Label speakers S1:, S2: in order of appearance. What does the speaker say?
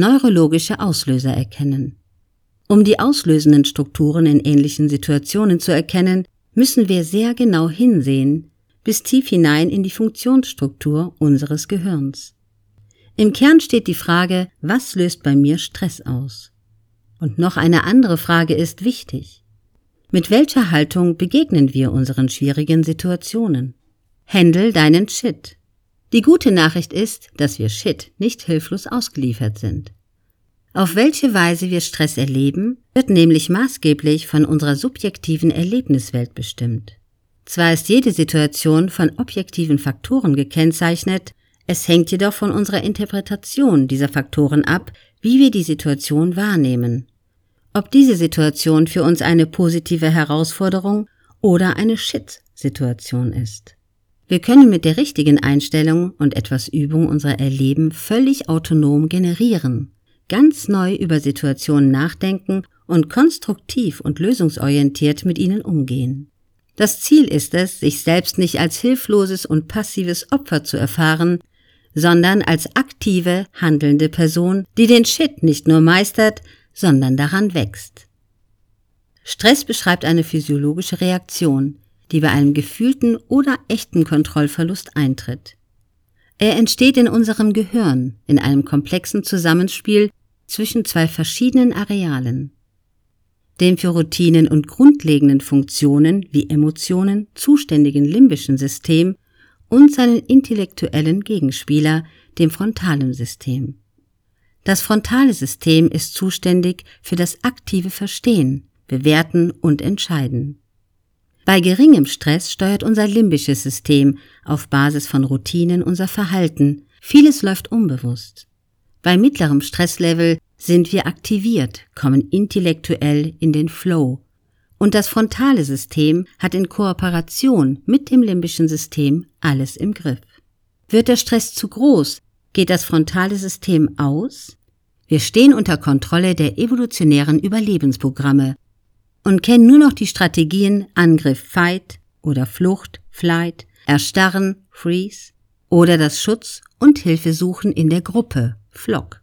S1: neurologische Auslöser erkennen. Um die auslösenden Strukturen in ähnlichen Situationen zu erkennen, müssen wir sehr genau hinsehen, bis tief hinein in die Funktionsstruktur unseres Gehirns. Im Kern steht die Frage, was löst bei mir Stress aus? Und noch eine andere Frage ist wichtig. Mit welcher Haltung begegnen wir unseren schwierigen Situationen? Händel deinen Shit. Die gute Nachricht ist, dass wir Shit nicht hilflos ausgeliefert sind. Auf welche Weise wir Stress erleben, wird nämlich maßgeblich von unserer subjektiven Erlebniswelt bestimmt. Zwar ist jede Situation von objektiven Faktoren gekennzeichnet, es hängt jedoch von unserer Interpretation dieser Faktoren ab, wie wir die Situation wahrnehmen. Ob diese Situation für uns eine positive Herausforderung oder eine Shit-Situation ist. Wir können mit der richtigen Einstellung und etwas Übung unser Erleben völlig autonom generieren, ganz neu über Situationen nachdenken und konstruktiv und lösungsorientiert mit ihnen umgehen. Das Ziel ist es, sich selbst nicht als hilfloses und passives Opfer zu erfahren, sondern als aktive, handelnde Person, die den Shit nicht nur meistert, sondern daran wächst. Stress beschreibt eine physiologische Reaktion, die bei einem gefühlten oder echten Kontrollverlust eintritt. Er entsteht in unserem Gehirn in einem komplexen Zusammenspiel zwischen zwei verschiedenen Arealen. Dem für Routinen und grundlegenden Funktionen wie Emotionen zuständigen limbischen System und seinen intellektuellen Gegenspieler, dem frontalen System. Das frontale System ist zuständig für das aktive Verstehen, Bewerten und Entscheiden. Bei geringem Stress steuert unser limbisches System auf Basis von Routinen unser Verhalten. Vieles läuft unbewusst. Bei mittlerem Stresslevel sind wir aktiviert, kommen intellektuell in den Flow. Und das frontale System hat in Kooperation mit dem limbischen System alles im Griff. Wird der Stress zu groß, geht das frontale System aus. Wir stehen unter Kontrolle der evolutionären Überlebensprogramme und kennen nur noch die Strategien Angriff Fight oder Flucht Flight, Erstarren Freeze oder das Schutz und Hilfesuchen in der Gruppe Flock.